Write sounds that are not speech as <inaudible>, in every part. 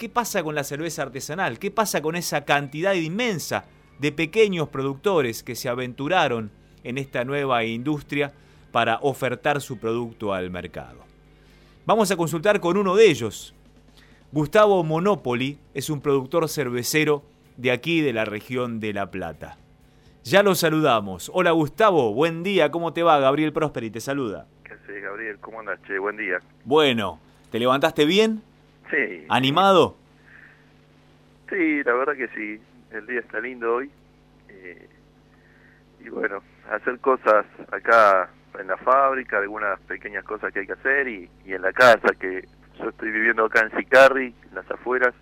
¿Qué pasa con la cerveza artesanal? ¿Qué pasa con esa cantidad inmensa de pequeños productores que se aventuraron en esta nueva industria para ofertar su producto al mercado? Vamos a consultar con uno de ellos. Gustavo Monopoli es un productor cervecero de aquí de la región de La Plata. Ya lo saludamos. Hola Gustavo, buen día, ¿cómo te va? Gabriel Prosperi te saluda. ¿Qué haces, Gabriel? ¿Cómo andas, che? Buen día. Bueno, ¿te levantaste bien? Sí. ¿Animado? Sí, la verdad que sí. El día está lindo hoy. Eh, y bueno, hacer cosas acá en la fábrica, algunas pequeñas cosas que hay que hacer y, y en la casa, que yo estoy viviendo acá en Sicarri, en las afueras.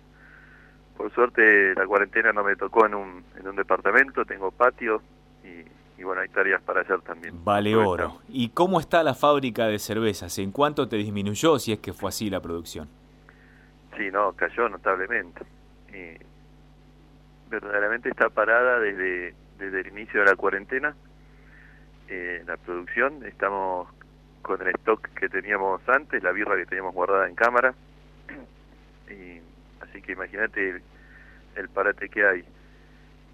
Por suerte la cuarentena no me tocó en un, en un departamento, tengo patio y, y bueno, hay tareas para hacer también. Vale oro. ¿Y cómo está la fábrica de cervezas? ¿En cuánto te disminuyó si es que fue así la producción? Sí, no, cayó notablemente. Eh, verdaderamente está parada desde, el inicio de la cuarentena. Eh, la producción, estamos con el stock que teníamos antes, la birra que teníamos guardada en cámara. Y, así que imagínate el, parate que hay.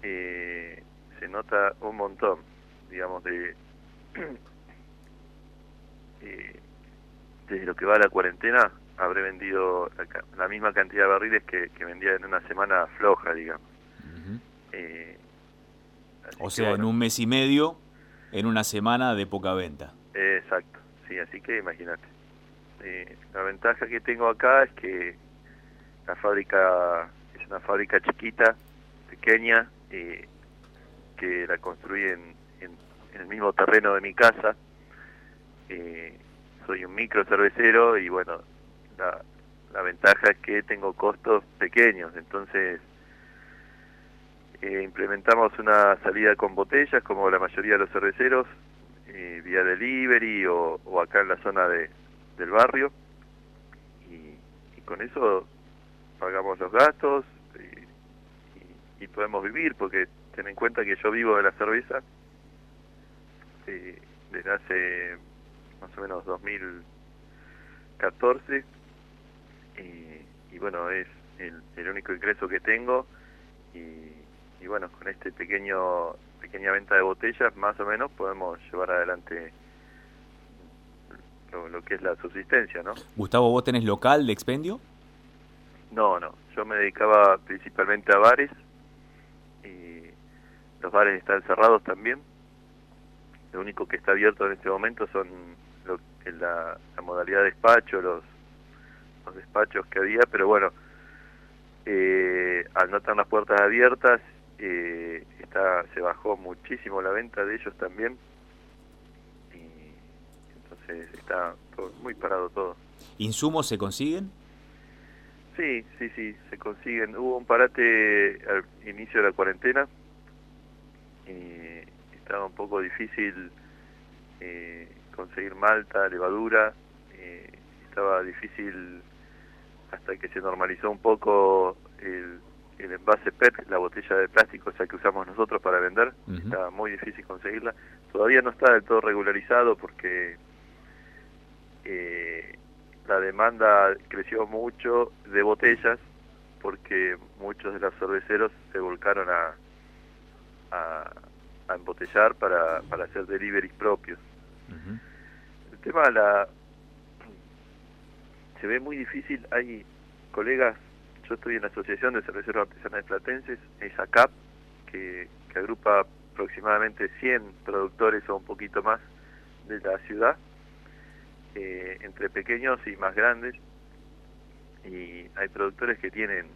Eh, se nota un montón, digamos, de, <clears throat> eh, desde lo que va la cuarentena, habré vendido la, la misma cantidad de barriles que, que vendía en una semana floja, digamos. Eh, así O sea, en un mes y medio, en una semana de poca venta. eh, exacto, sí, así que imagínate. Eh, la ventaja que tengo acá es que la fábrica es una fábrica chiquita, pequeña, eh, que la construí en, en- en el mismo terreno de mi casa. Eh, soy un micro cervecero y bueno, la, la ventaja es que tengo costos pequeños, entonces eh, implementamos una salida con botellas como la mayoría de los cerveceros, eh, vía delivery o, o acá en la zona de, del barrio y, y con eso pagamos los gastos eh, y, y podemos vivir porque ten en cuenta que yo vivo de la cerveza eh, desde hace más o menos 2014 eh, y bueno es el, el único ingreso que tengo. Y, y bueno con este pequeño pequeña venta de botellas más o menos podemos llevar adelante lo, lo que es la subsistencia no Gustavo, ¿vos tenés local de expendio? no no. Yo me dedicaba principalmente a bares y los bares están cerrados también. Lo único que está abierto en este momento son lo la modalidad de despacho los los despachos que había pero bueno eh, al no tener las puertas abiertas eh, está se bajó muchísimo la venta de ellos también y entonces está todo- muy parado todo ¿Insumos se consiguen? Sí, sí, sí, se consiguen. Hubo un parate al inicio de la cuarentena y estaba un poco difícil eh, conseguir malta, levadura, eh, estaba difícil hasta que se normalizó un poco el, el envase PET, la botella de plástico esa que usamos nosotros para vender, Ujú. estaba muy difícil conseguirla. Todavía no está del todo regularizado porque eh, la demanda creció mucho de botellas porque muchos de los cerveceros se volcaron a, a, a embotellar para, para hacer deliveries propios. El tema de la... se ve muy difícil, hay colegas, yo estoy en la Asociación de Cerveceros Artesanales Platenses, es ACAP, que, que agrupa aproximadamente 100 productores o un poquito más de la ciudad, eh, entre pequeños y más grandes, y hay productores que tienen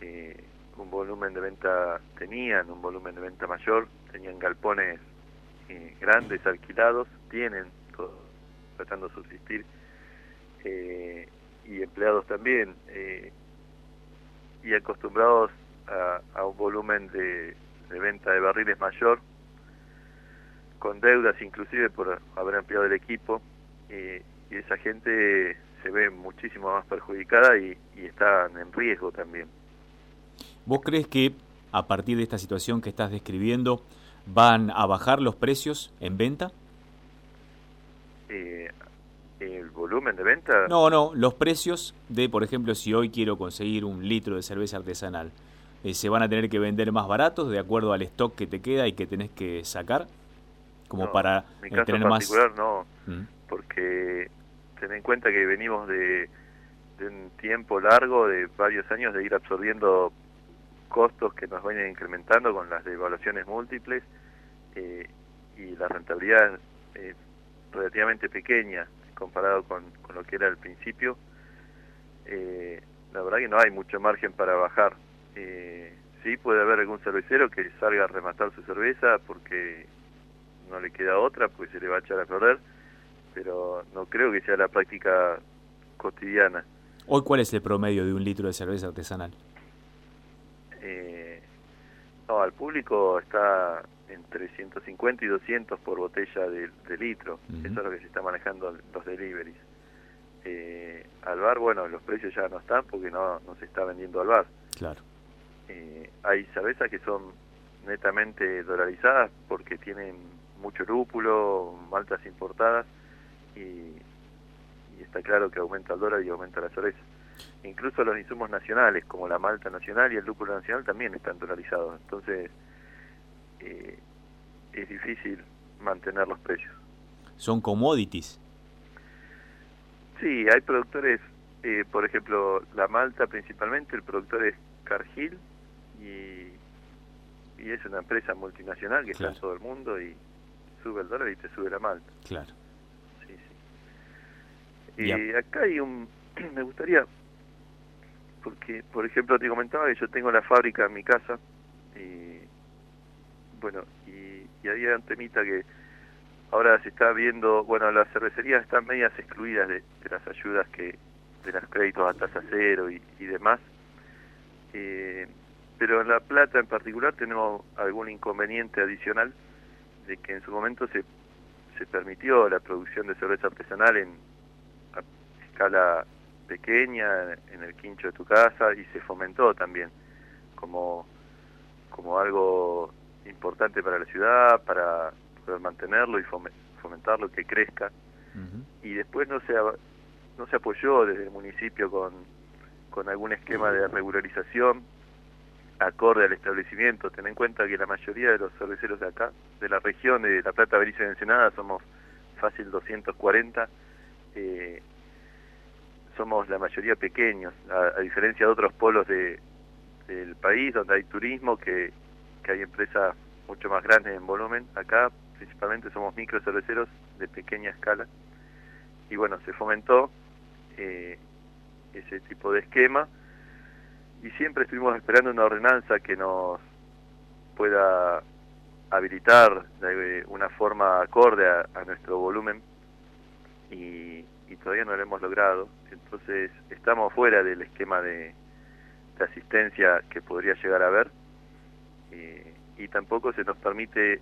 eh, un volumen de venta, tenían un volumen de venta mayor, tenían galpones eh, grandes alquilados, tienen tratando de subsistir, eh, y empleados también, eh, y acostumbrados a, a un volumen de, de venta de barriles mayor, con deudas inclusive por haber ampliado el equipo, eh, y esa gente se ve muchísimo más perjudicada y, y están en riesgo también. ¿Vos crees que a partir de esta situación que estás describiendo van a bajar los precios en venta? Eh, ¿El volumen de venta? No, no, los precios de, por ejemplo, si hoy quiero conseguir un litro de cerveza artesanal, eh, ¿se van a tener que vender más baratos de acuerdo al stock que te queda y que tenés que sacar? Como para mi caso tener particular no, ¿Mm? porque ten en cuenta que venimos de, de un tiempo largo, de varios años, de ir absorbiendo costos que nos vayan incrementando con las devaluaciones múltiples eh, y la rentabilidad es relativamente pequeña comparado con, lo que era al principio. Eh, la verdad que no hay mucho margen para bajar. Eh, sí puede haber algún cervecero que salga a rematar su cerveza porque no le queda otra, pues se le va a echar a perder, pero no creo que sea la práctica cotidiana. Hoy, ¿cuál es el promedio de un litro de cerveza artesanal? no, al público está entre 150 y 200 por botella de, litro. Eso es lo que se está manejando los deliveries. Eh, al bar, bueno, los precios ya no están porque no, no se está vendiendo al bar. Claro. Eh, hay cervezas que son netamente dolarizadas porque tienen mucho lúpulo, maltas importadas y, y está claro que aumenta el dólar y aumenta la cerveza. Incluso los insumos nacionales, como la malta nacional y el lúpulo nacional, también están dolarizados. Entonces, eh, es difícil mantener los precios. ¿Son commodities? Sí, hay productores, eh, por ejemplo, la malta principalmente, el productor es Cargill y, y es una empresa multinacional que está en todo el mundo y sube el dólar y te sube la malta. Claro. Sí, sí. Y acá hay un, <clears throat> me gustaría, porque por ejemplo te comentaba que yo tengo la fábrica en mi casa bueno, y, y había un temita que ahora se está viendo, bueno, las cervecerías están medias excluidas de, las ayudas que, de los créditos a tasa cero y, demás. Eh, pero en La Plata en particular tenemos algún inconveniente adicional de que en su momento se, se permitió la producción de cerveza artesanal en escala pequeña, en el quincho de tu casa, y se fomentó también como, como algo importante para la ciudad, para poder mantenerlo y fomentarlo, que crezca. Y después no se, no se apoyó desde el municipio con, con algún esquema de regularización acorde al establecimiento. Ten en cuenta que la mayoría de los cerveceros de acá, de la región de La Plata, Berizo y Ensenada, somos fácil 240. Eh, somos la mayoría pequeños, a, diferencia de otros polos de, del país donde hay turismo que que hay empresas mucho más grandes en volumen. Acá principalmente somos micro cerveceros de pequeña escala. Y bueno, se fomentó eh, ese tipo de esquema y siempre estuvimos esperando una ordenanza que nos pueda habilitar de una forma acorde a, nuestro volumen y, todavía no lo hemos logrado. Entonces estamos fuera del esquema de asistencia que podría llegar a haber eh, y tampoco se nos permite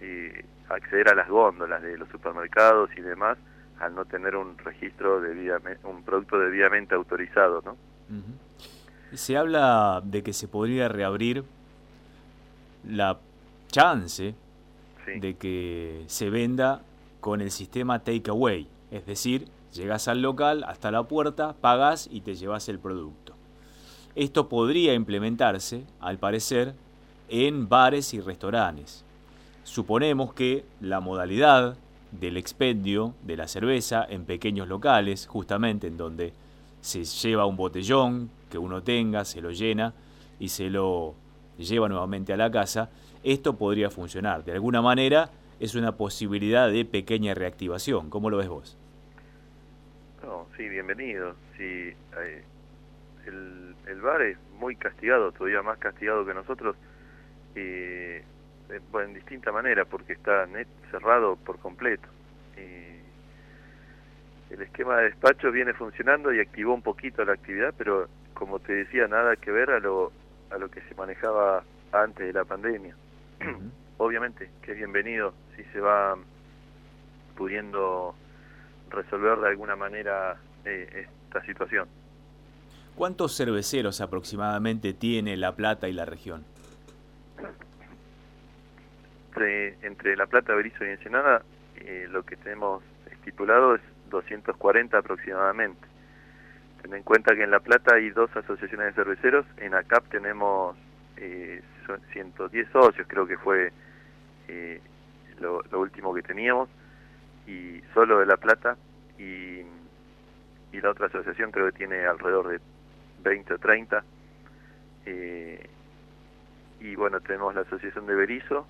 eh, acceder a las góndolas de los supermercados y demás al no tener un registro debidamente, un producto debidamente autorizado, ¿no? Se habla de que se podría reabrir la chance de que se venda con el sistema takeaway, es decir, llegas al local hasta la puerta, pagas y te llevas el producto. Esto podría implementarse, al parecer, en bares y restaurantes. Suponemos que la modalidad del expendio de la cerveza en pequeños locales, justamente en donde se lleva un botellón que uno tenga, se lo llena y se lo lleva nuevamente a la casa, esto podría funcionar. De alguna manera es una posibilidad de pequeña reactivación. ¿Cómo lo ves vos? No, sí, bienvenido. Sí, eh, el, el bar es muy castigado, todavía más castigado que nosotros eh, en distinta manera porque está net cerrado por completo. el esquema de despacho viene funcionando y activó un poquito la actividad, pero como te decía, nada que ver a lo, a lo que se manejaba antes de la pandemia. Obviamente que es bienvenido si se va pudiendo resolver de alguna manera eh, esta situación. ¿Cuántos cerveceros aproximadamente tiene La Plata y la región? Entre, La Plata, Berizo y Ensenada, eh, lo que tenemos estipulado es 240 aproximadamente. Ten en cuenta que en La Plata hay dos asociaciones de cerveceros, en ACAP tenemos eh, 110 socios, creo que fue eh, lo, último que teníamos, y solo de La Plata, y, y, la otra asociación creo que tiene alrededor de 20 o 30. Eh, y bueno, tenemos la asociación de Berizo,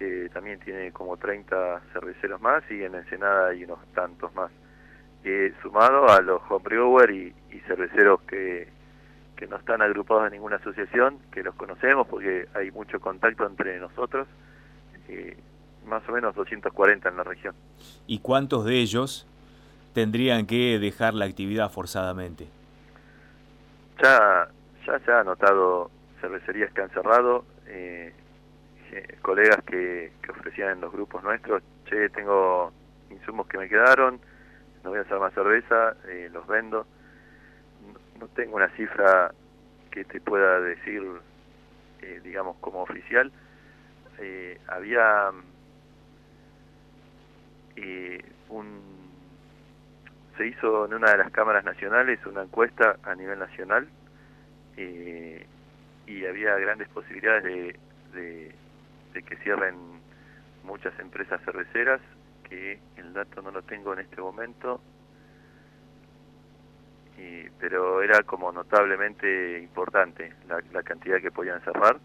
que también tiene como 30 cerveceros más, y en Ensenada hay unos tantos más. Eh, sumado a los homebrewer y, y cerveceros que, que no están agrupados en ninguna asociación, que los conocemos porque hay mucho contacto entre nosotros, eh, más o menos 240 en la región. ¿Y cuántos de ellos tendrían que dejar la actividad forzadamente? Ya, ya se ha notado cervecerías que han cerrado, eh, colegas que, que ofrecían en los grupos nuestros, che, tengo insumos que me quedaron, no voy a hacer más cerveza, eh, los vendo. No, tengo una cifra que te pueda decir, eh, digamos, como oficial. había un se hizo en una de las cámaras nacionales una encuesta a nivel nacional eh, y había grandes posibilidades de, de, que cierren muchas empresas cerveceras, que el dato no lo tengo en este momento, pero era como notablemente importante la, cantidad que podían cerrar,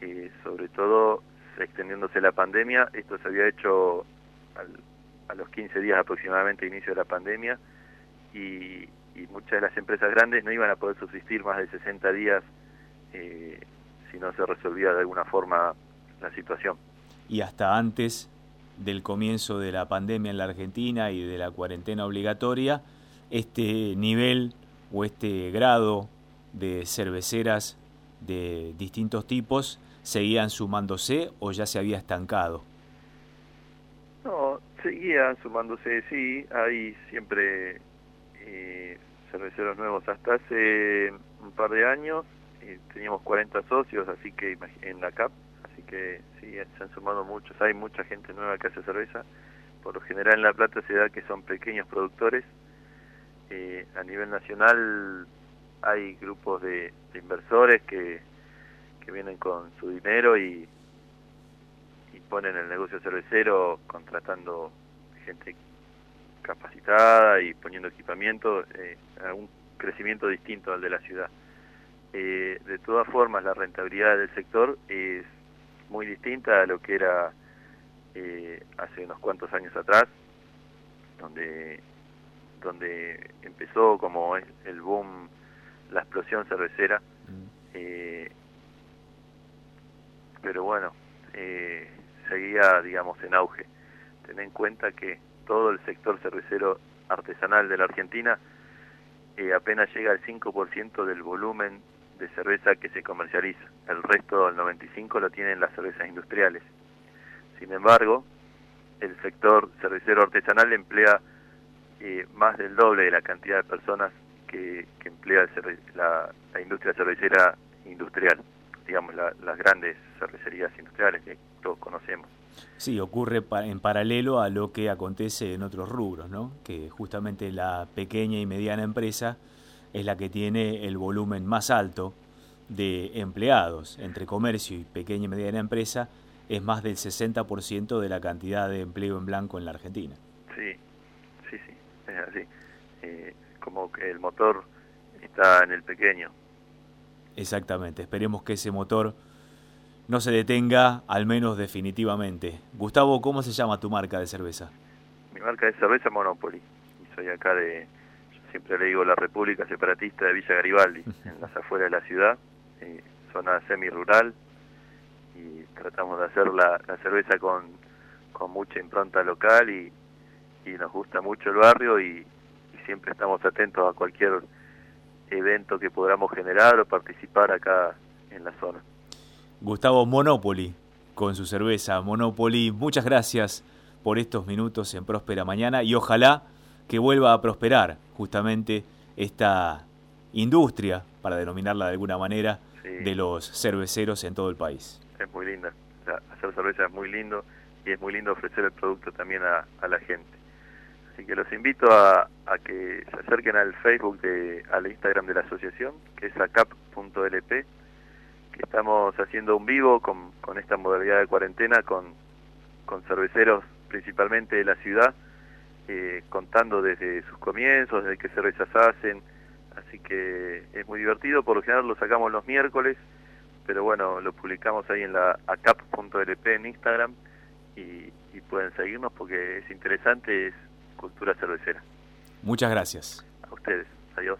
y sobre todo extendiéndose la pandemia, esto se había hecho a los 15 días aproximadamente de inicio de la pandemia y, y muchas de las empresas grandes no iban a poder subsistir más de 60 días eh, si no se resolvía de alguna forma la situación. Y hasta antes del comienzo de la pandemia en la Argentina y de la cuarentena obligatoria, este nivel o este grado de cerveceras de distintos tipos seguían sumándose o ya se había estancado? No, seguían sumándose, sí, hay siempre eh, cerveceros nuevos. Hasta hace un par de años eh, teníamos 40 socios, así que en la CAP, que sí, se han sumado muchos. Hay mucha gente nueva que hace cerveza. Por lo general en La Plata se da que son pequeños productores. Eh, a nivel nacional hay grupos de, inversores que, que vienen con su dinero y, y ponen el negocio cervecero contratando gente capacitada y poniendo equipamiento eh, a un crecimiento distinto al de la ciudad. Eh, de todas formas, la rentabilidad del sector es muy distinta a lo que era eh, hace unos cuantos años atrás, donde donde empezó como es el boom, la explosión cervecera. Mm. pero bueno, seguía, digamos, en auge. Ten en cuenta que todo el sector cervecero artesanal de la Argentina eh, apenas llega al 5% del volumen de cerveza que se comercializa. El resto, el 95%, lo tienen las cervezas industriales. Sin embargo, el sector cervecero artesanal emplea eh, más del doble de la cantidad de personas que, emplea la, industria cervecera industrial, digamos las grandes cervecerías industriales que todos conocemos. Sí, ocurre en paralelo a lo que acontece en otros rubros, ¿no? que justamente la pequeña y mediana empresa es la que tiene el volumen más alto de empleados. Entre comercio y pequeña y mediana empresa es más del 60% de la cantidad de empleo en blanco en la Argentina. Sí, sí, sí, es así. Eh, como que el motor está en el pequeño. Exactamente, esperemos que ese motor no se detenga, al menos definitivamente. Gustavo, ¿cómo se llama tu marca de cerveza? Mi marca de cerveza Monopoly. Y soy acá de, siempre le digo, la República Separatista de Villa Garibaldi, <laughs> en las afueras de la ciudad, eh, zona semi-rural. Y tratamos de hacer la, cerveza con, con mucha impronta local y, y nos gusta mucho el barrio y, y siempre estamos atentos a cualquier evento que podamos generar o participar acá en la zona. Gustavo Monopoli con su cerveza Monopoly. Muchas gracias por estos minutos en Próspera Mañana y ojalá que vuelva a prosperar justamente esta industria, para denominarla de alguna manera, de los cerveceros en todo el país. Es muy linda. hacer cerveza es muy lindo y es muy lindo ofrecer el producto también a, a la gente. Así Así que los invito a, a que se acerquen al Facebook, de, al Instagram de la asociación, que es acap.lp, que estamos haciendo un vivo con, con esta modalidad de cuarentena con, con cerveceros principalmente de la ciudad, eh, contando desde sus comienzos, desde qué cervezas hacen, así que es muy divertido, por lo general lo sacamos los miércoles, pero bueno, lo publicamos ahí en la acap.lp en Instagram y, y pueden seguirnos porque es interesante, es cultura cervecera. Muchas gracias. A ustedes. Adiós.